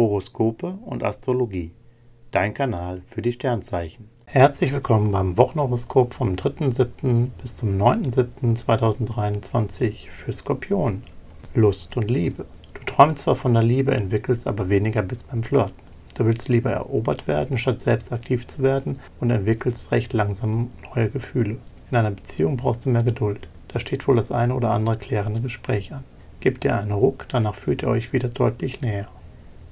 Horoskope und Astrologie. Dein Kanal für die Sternzeichen. Herzlich willkommen beim Wochenhoroskop vom 3.7. bis zum 9.7.2023 für Skorpion. Lust und Liebe. Du träumst zwar von der Liebe, entwickelst aber weniger bis beim Flirten. Du willst lieber erobert werden, statt selbst aktiv zu werden und entwickelst recht langsam neue Gefühle. In einer Beziehung brauchst du mehr Geduld. Da steht wohl das eine oder andere klärende Gespräch an. Gebt ihr einen Ruck, danach fühlt ihr euch wieder deutlich näher.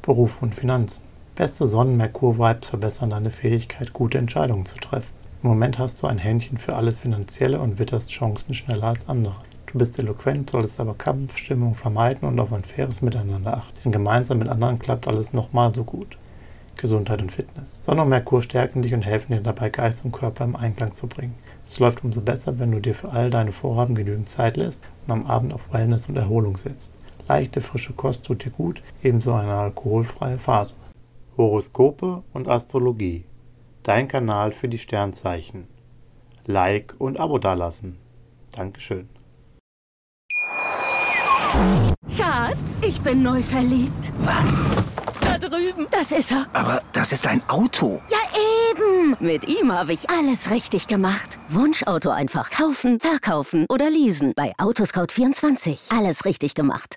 Beruf und Finanzen. Beste Sonnen-Merkur-Vibes verbessern deine Fähigkeit, gute Entscheidungen zu treffen. Im Moment hast du ein Händchen für alles Finanzielle und witterst Chancen schneller als andere. Du bist eloquent, solltest aber Kampfstimmung vermeiden und auf ein faires Miteinander achten. Denn gemeinsam mit anderen klappt alles nochmal so gut. Gesundheit und Fitness. Sonne und Merkur stärken dich und helfen dir dabei, Geist und Körper im Einklang zu bringen. Es läuft umso besser, wenn du dir für all deine Vorhaben genügend Zeit lässt und am Abend auf Wellness und Erholung setzt. Leichte, frische Kost tut dir gut, ebenso eine alkoholfreie Phase. Horoskope und Astrologie. Dein Kanal für die Sternzeichen. Like und Abo dalassen. Dankeschön. Schatz, ich bin neu verliebt. Was? Da drüben. Das ist er. Aber das ist ein Auto. Ja, eben. Mit ihm habe ich alles richtig gemacht. Wunschauto einfach kaufen, verkaufen oder leasen. Bei Autoscout24. Alles richtig gemacht.